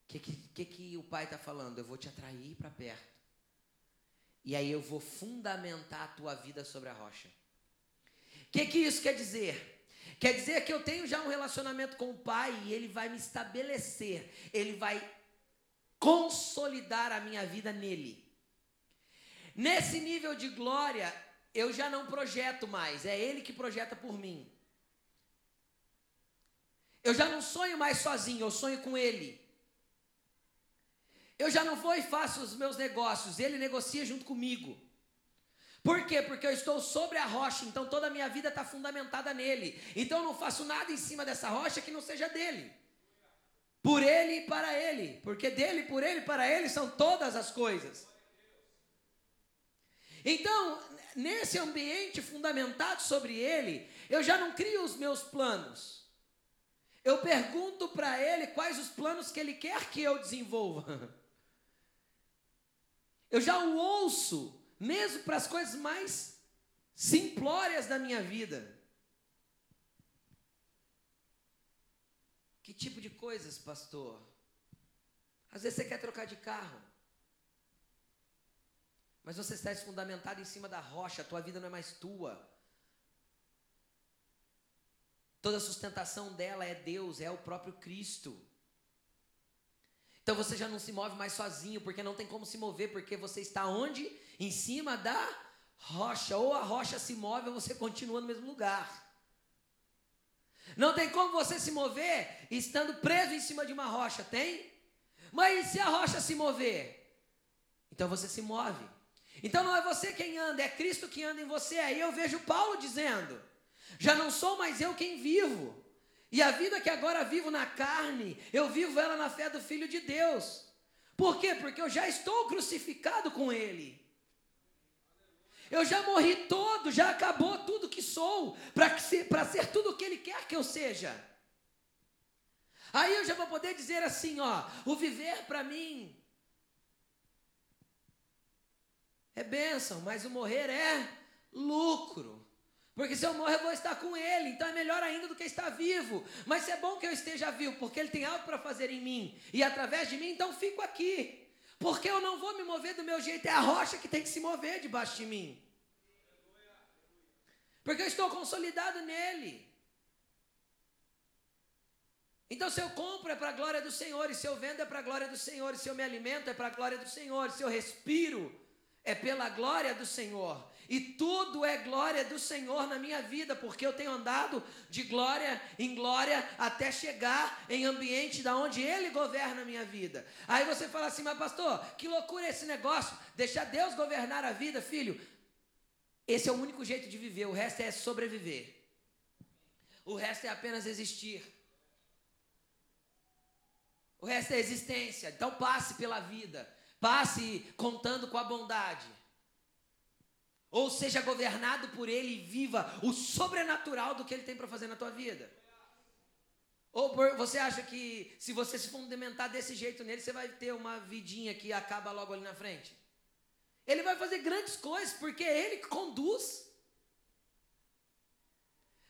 O que, que, que, o pai está falando? Eu vou te atrair para perto. E aí eu vou fundamentar a tua vida sobre a rocha. O que, que isso quer dizer? Quer dizer que eu tenho já um relacionamento com o Pai e Ele vai me estabelecer, Ele vai consolidar a minha vida nele. Nesse nível de glória, eu já não projeto mais, é Ele que projeta por mim. Eu já não sonho mais sozinho, eu sonho com Ele. Eu já não vou e faço os meus negócios, Ele negocia junto comigo. Por quê? Porque eu estou sobre a rocha, então toda a minha vida está fundamentada nele. Então eu não faço nada em cima dessa rocha que não seja dele. Por ele e para ele. Porque dele, por ele e para ele são todas as coisas. Então, nesse ambiente fundamentado sobre ele, eu já não crio os meus planos. Eu pergunto para ele quais os planos que ele quer que eu desenvolva. Eu já o ouço, mesmo para as coisas mais simplórias da minha vida. Que tipo de coisas, pastor? Às vezes você quer trocar de carro. Mas você está fundamentado em cima da rocha, a tua vida não é mais tua. Toda a sustentação dela é Deus, é o próprio Cristo. Então você já não se move mais sozinho, porque não tem como se mover, porque você está onde? Em cima da rocha. Ou a rocha se move ou você continua no mesmo lugar. Não tem como você se mover estando preso em cima de uma rocha, tem? Mas e se a rocha se mover? Então você se move. Então não é você quem anda, é Cristo que anda em você. Aí eu vejo Paulo dizendo: Já não sou mais eu quem vivo. E a vida que agora vivo na carne, eu vivo ela na fé do Filho de Deus. Por quê? Porque eu já estou crucificado com Ele. Eu já morri todo, já acabou tudo que sou, para ser, ser tudo o que Ele quer que eu seja. Aí eu já vou poder dizer assim: ó, o viver para mim é bênção, mas o morrer é lucro. Porque se eu morrer, eu vou estar com Ele, então é melhor ainda do que estar vivo. Mas é bom que eu esteja vivo, porque Ele tem algo para fazer em mim, e através de mim, então fico aqui. Porque eu não vou me mover do meu jeito, é a rocha que tem que se mover debaixo de mim. Porque eu estou consolidado nele. Então, se eu compro é para a glória do Senhor, e se eu vendo é para a glória do Senhor, e se eu me alimento é para a glória do Senhor, e se eu respiro é pela glória do Senhor. E tudo é glória do Senhor na minha vida, porque eu tenho andado de glória em glória até chegar em ambiente da onde Ele governa a minha vida. Aí você fala assim, mas pastor, que loucura esse negócio, deixar Deus governar a vida, filho. Esse é o único jeito de viver, o resto é sobreviver. O resto é apenas existir. O resto é existência. Então passe pela vida. Passe contando com a bondade. Ou seja governado por Ele e viva o sobrenatural do que Ele tem para fazer na tua vida. Ou você acha que se você se fundamentar desse jeito nele, você vai ter uma vidinha que acaba logo ali na frente? Ele vai fazer grandes coisas, porque é Ele que conduz.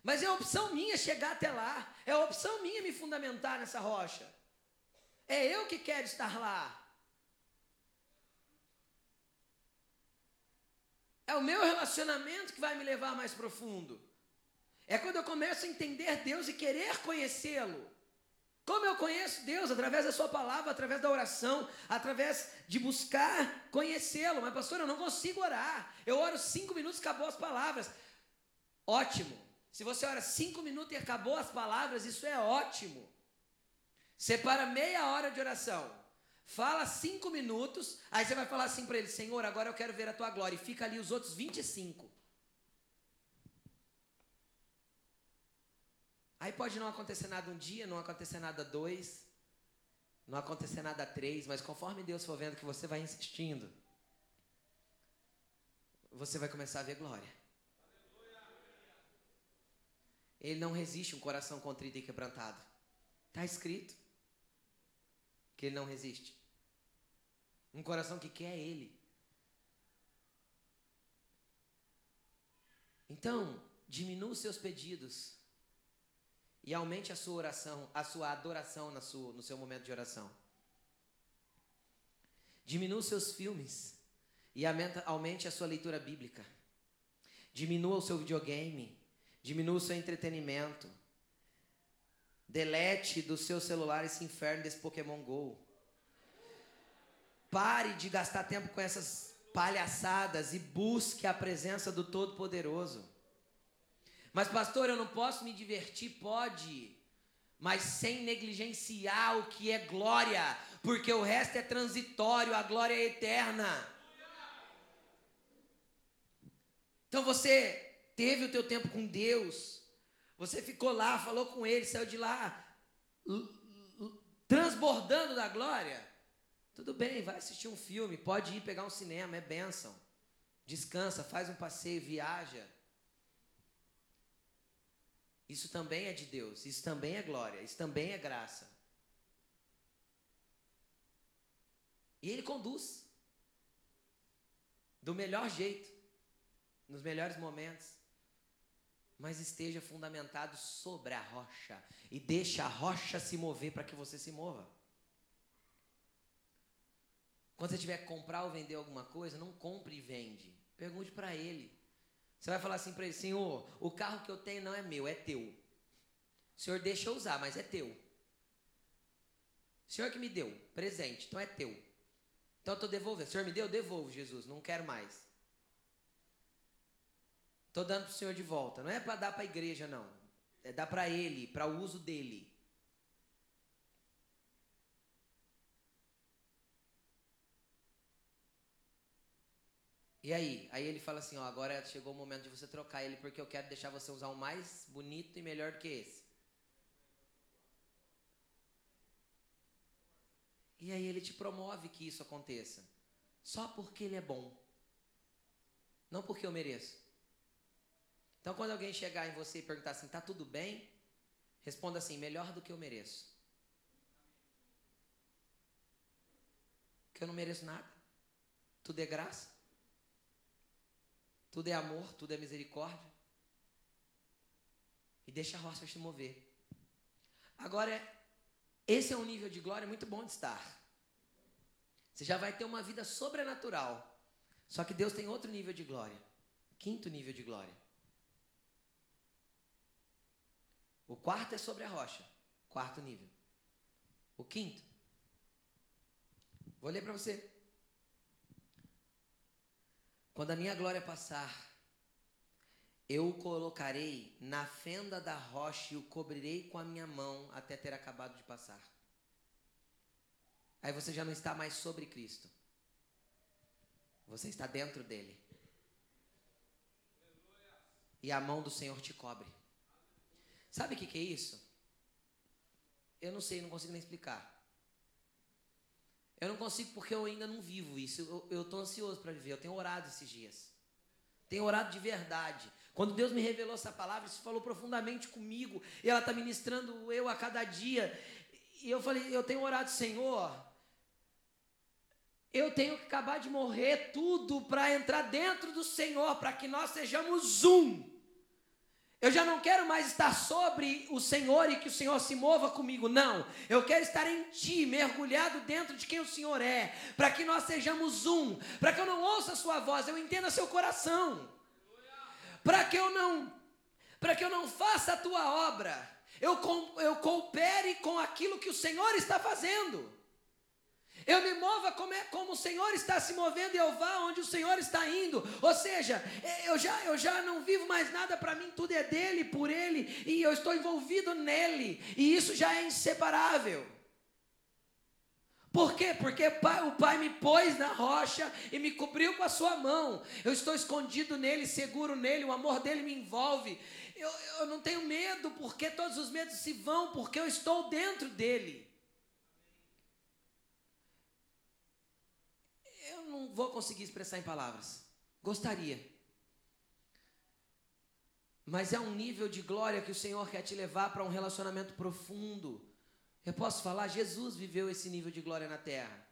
Mas é opção minha chegar até lá. É opção minha me fundamentar nessa rocha. É eu que quero estar lá. É o meu relacionamento que vai me levar mais profundo. É quando eu começo a entender Deus e querer conhecê-lo. Como eu conheço Deus? Através da Sua palavra, através da oração, através de buscar conhecê-lo. Mas, pastor, eu não consigo orar. Eu oro cinco minutos e acabou as palavras. Ótimo. Se você ora cinco minutos e acabou as palavras, isso é ótimo. Separa meia hora de oração. Fala cinco minutos, aí você vai falar assim para ele: Senhor, agora eu quero ver a tua glória. E fica ali os outros 25. Aí pode não acontecer nada um dia, não acontecer nada dois, não acontecer nada três, mas conforme Deus for vendo que você vai insistindo, você vai começar a ver glória. Ele não resiste um coração contrito e quebrantado. Está escrito que ele não resiste. Um coração que quer Ele. Então, diminua os seus pedidos e aumente a sua oração, a sua adoração na sua, no seu momento de oração. Diminua os seus filmes e aumente a sua leitura bíblica. Diminua o seu videogame, diminua o seu entretenimento. Delete do seu celular esse inferno desse Pokémon GO. Pare de gastar tempo com essas palhaçadas e busque a presença do Todo-Poderoso. Mas, pastor, eu não posso me divertir? Pode, mas sem negligenciar o que é glória, porque o resto é transitório, a glória é eterna. Então você teve o teu tempo com Deus, você ficou lá, falou com Ele, saiu de lá transbordando da glória. Tudo bem, vai assistir um filme, pode ir pegar um cinema, é bênção. Descansa, faz um passeio, viaja. Isso também é de Deus, isso também é glória, isso também é graça. E Ele conduz do melhor jeito, nos melhores momentos, mas esteja fundamentado sobre a rocha e deixe a rocha se mover para que você se mova. Quando você tiver que comprar ou vender alguma coisa, não compre e vende. Pergunte para ele. Você vai falar assim para ele: Senhor, o carro que eu tenho não é meu, é teu. O Senhor deixa eu usar, mas é teu. O Senhor que me deu, presente, então é teu. Então eu estou devolvendo. O Senhor me deu, devolvo, Jesus, não quero mais. Estou dando para o Senhor de volta. Não é para dar para a igreja, não. É dar para Ele, para o uso dele. E aí? Aí ele fala assim, ó, agora chegou o momento de você trocar ele porque eu quero deixar você usar um mais bonito e melhor do que esse. E aí ele te promove que isso aconteça. Só porque ele é bom. Não porque eu mereço. Então quando alguém chegar em você e perguntar assim, tá tudo bem? Responda assim, melhor do que eu mereço. Porque eu não mereço nada. Tudo é graça. Tudo é amor, tudo é misericórdia. E deixa a rocha se mover. Agora, esse é um nível de glória muito bom de estar. Você já vai ter uma vida sobrenatural. Só que Deus tem outro nível de glória. Quinto nível de glória. O quarto é sobre a rocha. Quarto nível. O quinto. Vou ler para você. Quando a minha glória passar, eu o colocarei na fenda da rocha e o cobrirei com a minha mão até ter acabado de passar. Aí você já não está mais sobre Cristo. Você está dentro dele. E a mão do Senhor te cobre. Sabe o que, que é isso? Eu não sei, não consigo nem explicar. Eu não consigo porque eu ainda não vivo isso. Eu estou ansioso para viver. Eu tenho orado esses dias. Tenho orado de verdade. Quando Deus me revelou essa palavra, isso falou profundamente comigo. E ela está ministrando eu a cada dia. E eu falei, eu tenho orado, Senhor. Eu tenho que acabar de morrer tudo para entrar dentro do Senhor, para que nós sejamos um. Eu já não quero mais estar sobre o Senhor e que o Senhor se mova comigo, não. Eu quero estar em Ti, mergulhado dentro de quem o Senhor é, para que nós sejamos um, para que eu não ouça a Sua voz, eu entenda seu coração, para que eu não, para que eu não faça a Tua obra, eu, eu coopere com aquilo que o Senhor está fazendo. Eu me mova como, é, como o Senhor está se movendo e eu vá onde o Senhor está indo. Ou seja, é, eu já, eu já não vivo mais nada para mim, tudo é dele, por ele, e eu estou envolvido nele, e isso já é inseparável. Por quê? Porque o Pai me pôs na rocha e me cobriu com a sua mão. Eu estou escondido nele, seguro nele, o amor dele me envolve. Eu, eu não tenho medo, porque todos os medos se vão, porque eu estou dentro dele. Não vou conseguir expressar em palavras. Gostaria. Mas é um nível de glória que o Senhor quer te levar para um relacionamento profundo. Eu posso falar, Jesus viveu esse nível de glória na terra.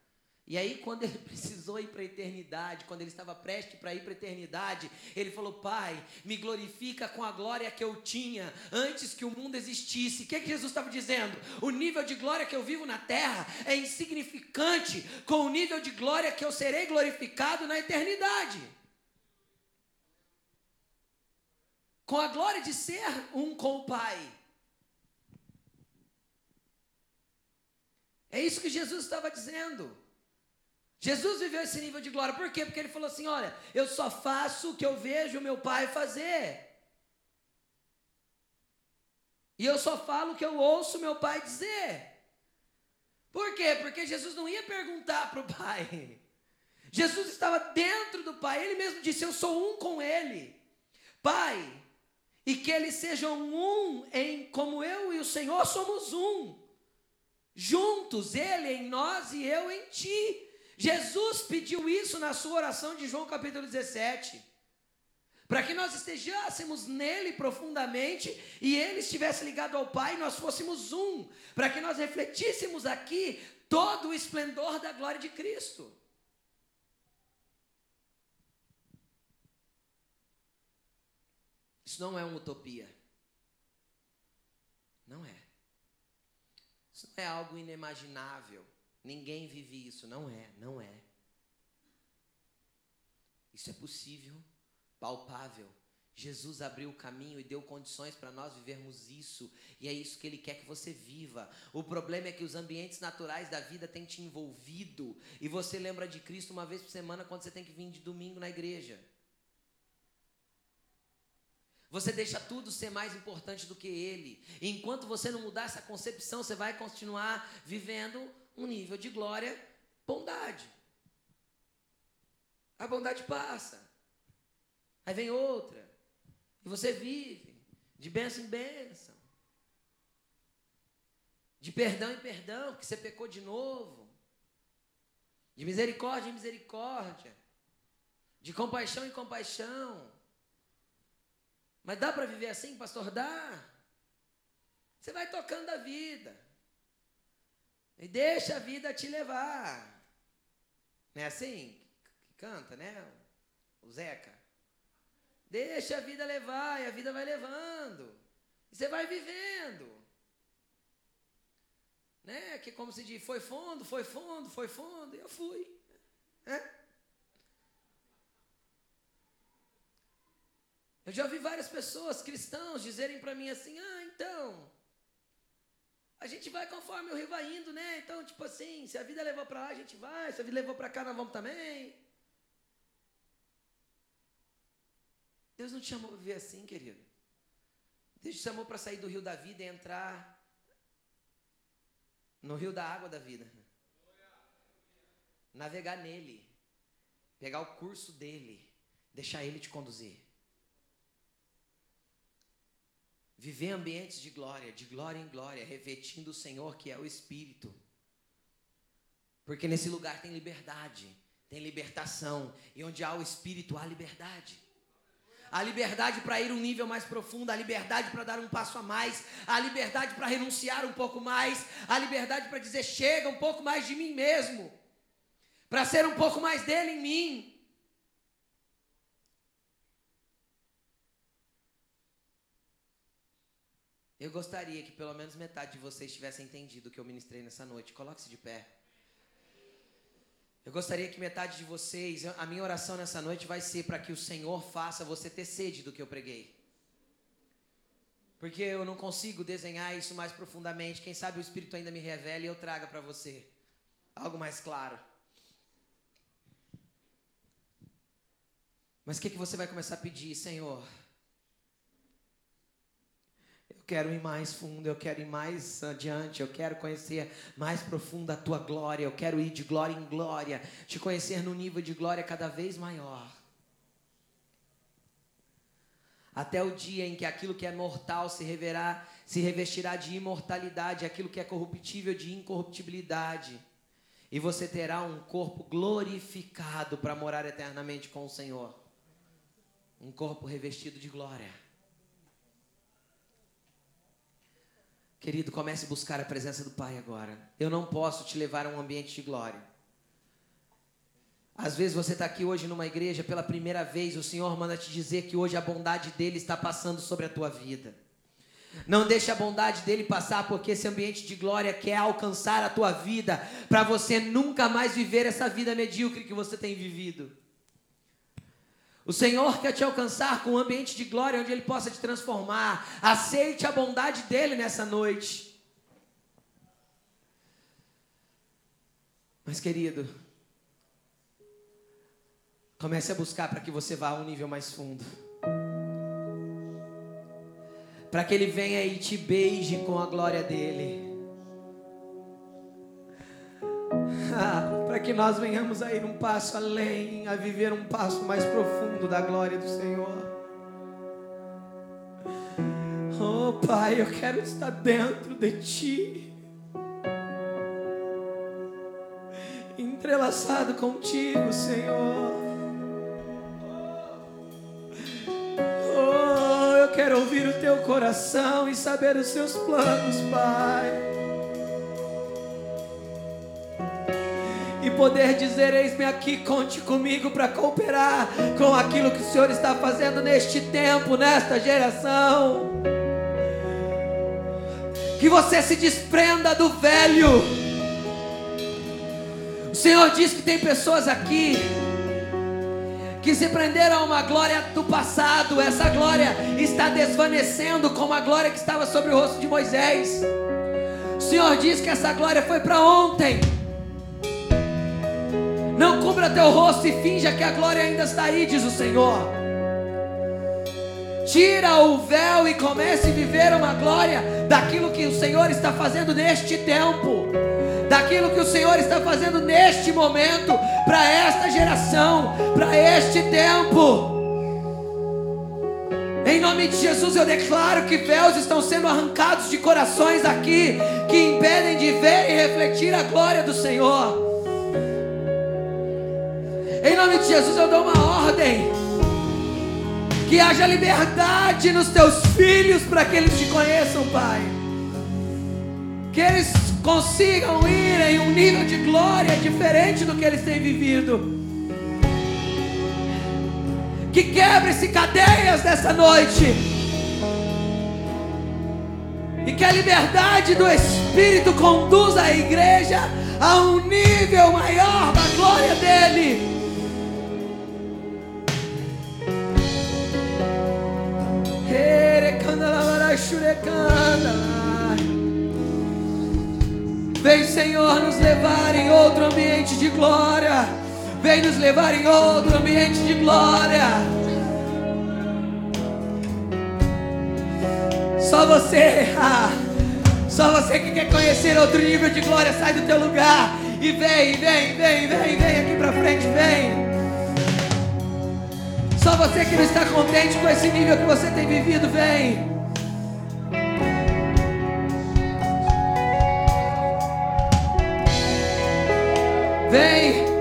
E aí, quando ele precisou ir para a eternidade, quando ele estava prestes para ir para a eternidade, ele falou: Pai, me glorifica com a glória que eu tinha antes que o mundo existisse. O que, que Jesus estava dizendo? O nível de glória que eu vivo na terra é insignificante com o nível de glória que eu serei glorificado na eternidade. Com a glória de ser um com o Pai. É isso que Jesus estava dizendo. Jesus viveu esse nível de glória. Por quê? Porque ele falou assim: olha, eu só faço o que eu vejo meu pai fazer. E eu só falo o que eu ouço meu pai dizer. Por quê? Porque Jesus não ia perguntar para o pai. Jesus estava dentro do pai. Ele mesmo disse: Eu sou um com ele. Pai, e que eles sejam um em como eu e o Senhor somos um. Juntos, ele em nós e eu em ti. Jesus pediu isso na sua oração de João capítulo 17. Para que nós estejamos nele profundamente e ele estivesse ligado ao Pai e nós fôssemos um. Para que nós refletíssemos aqui todo o esplendor da glória de Cristo. Isso não é uma utopia. Não é. Isso não é algo inimaginável. Ninguém vive isso. Não é, não é. Isso é possível, palpável. Jesus abriu o caminho e deu condições para nós vivermos isso, e é isso que Ele quer que você viva. O problema é que os ambientes naturais da vida têm te envolvido, e você lembra de Cristo uma vez por semana quando você tem que vir de domingo na igreja. Você deixa tudo ser mais importante do que Ele. E enquanto você não mudar essa concepção, você vai continuar vivendo um nível de glória, bondade. A bondade passa. Aí vem outra. E você vive de bênção em bênção. De perdão em perdão, que você pecou de novo. De misericórdia em misericórdia. De compaixão em compaixão. Mas dá para viver assim, pastor? Dá. Você vai tocando a vida. E deixa a vida te levar. Não é assim que canta, né? O Zeca. Deixa a vida levar e a vida vai levando. E você vai vivendo. Né? Que como se diz, foi fundo, foi fundo, foi fundo, e eu fui. É? Eu já ouvi várias pessoas, cristãos, dizerem para mim assim: ah, então, a gente vai conforme o rio vai indo, né? Então, tipo assim, se a vida levou para lá, a gente vai, se a vida levou para cá, nós vamos também. Deus não te chamou para viver assim, querido. Deus te chamou para sair do rio da vida e entrar no rio da água da vida. Navegar nele. Pegar o curso dele. Deixar ele te conduzir. Viver ambientes de glória, de glória em glória, revestindo o Senhor que é o Espírito. Porque nesse lugar tem liberdade, tem libertação. E onde há o Espírito, há liberdade a liberdade para ir um nível mais profundo, a liberdade para dar um passo a mais, a liberdade para renunciar um pouco mais, a liberdade para dizer chega um pouco mais de mim mesmo, para ser um pouco mais dele em mim. Eu gostaria que pelo menos metade de vocês tivesse entendido o que eu ministrei nessa noite. Coloque-se de pé. Eu gostaria que metade de vocês, a minha oração nessa noite vai ser para que o Senhor faça você ter sede do que eu preguei. Porque eu não consigo desenhar isso mais profundamente. Quem sabe o Espírito ainda me revela e eu traga para você algo mais claro. Mas o que, que você vai começar a pedir, Senhor? Quero ir mais fundo, eu quero ir mais adiante, eu quero conhecer mais profundo a tua glória, eu quero ir de glória em glória, te conhecer no nível de glória cada vez maior. Até o dia em que aquilo que é mortal se reverá, se revestirá de imortalidade, aquilo que é corruptível de incorruptibilidade. E você terá um corpo glorificado para morar eternamente com o Senhor. Um corpo revestido de glória. Querido, comece a buscar a presença do Pai agora. Eu não posso te levar a um ambiente de glória. Às vezes você está aqui hoje numa igreja pela primeira vez, o Senhor manda te dizer que hoje a bondade dele está passando sobre a tua vida. Não deixe a bondade dele passar, porque esse ambiente de glória quer alcançar a tua vida, para você nunca mais viver essa vida medíocre que você tem vivido. O Senhor quer te alcançar com um ambiente de glória onde Ele possa te transformar. Aceite a bondade dEle nessa noite. Mas, querido, comece a buscar para que você vá a um nível mais fundo. Para que Ele venha e te beije com a glória dEle. Para que nós venhamos a ir um passo além, a viver um passo mais profundo da glória do Senhor. Oh, Pai, eu quero estar dentro de Ti. Entrelaçado contigo, Senhor. Oh, eu quero ouvir o Teu coração e saber os Seus planos, Pai. Poder dizer: Eis-me aqui, conte comigo para cooperar com aquilo que o Senhor está fazendo neste tempo, nesta geração. Que você se desprenda do velho. O Senhor diz que tem pessoas aqui que se prenderam a uma glória do passado, essa glória está desvanecendo como a glória que estava sobre o rosto de Moisés. O Senhor diz que essa glória foi para ontem. Não cubra teu rosto e finja que a glória ainda está aí, diz o Senhor. Tira o véu e comece a viver uma glória daquilo que o Senhor está fazendo neste tempo, daquilo que o Senhor está fazendo neste momento, para esta geração, para este tempo. Em nome de Jesus eu declaro que véus estão sendo arrancados de corações aqui que impedem de ver e refletir a glória do Senhor. Nome de Jesus eu dou uma ordem. Que haja liberdade nos teus filhos para que eles te conheçam, Pai. Que eles consigam ir em um nível de glória diferente do que eles têm vivido. Que quebre-se cadeias nessa noite. E que a liberdade do Espírito conduza a igreja a um nível maior da glória dele. Vem, Senhor, nos levar em outro ambiente de glória. Vem nos levar em outro ambiente de glória. Só você, ah, só você que quer conhecer outro nível de glória, sai do teu lugar e vem, vem, vem, vem, vem aqui pra frente, vem. Você que não está contente com esse nível que você tem vivido, vem. Vem.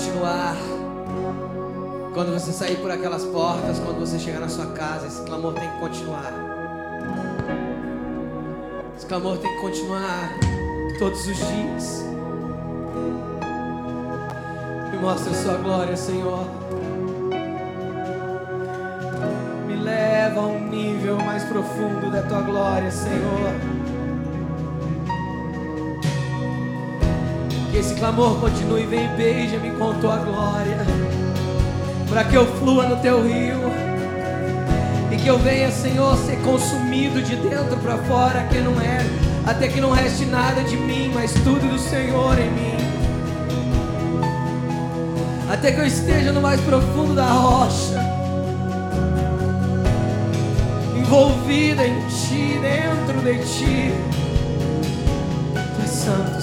Continuar. Quando você sair por aquelas portas, quando você chegar na sua casa, esse clamor tem que continuar. Esse clamor tem que continuar todos os dias. Me mostra a sua glória, Senhor. Me leva a um nível mais profundo da tua glória, Senhor. Esse clamor continue, vem beija-me com tua glória, para que eu flua no teu rio e que eu venha, Senhor, ser consumido de dentro para fora, que não é, até que não reste nada de mim, mas tudo do Senhor em mim. Até que eu esteja no mais profundo da rocha, envolvida em ti, dentro de ti. Tu és santo.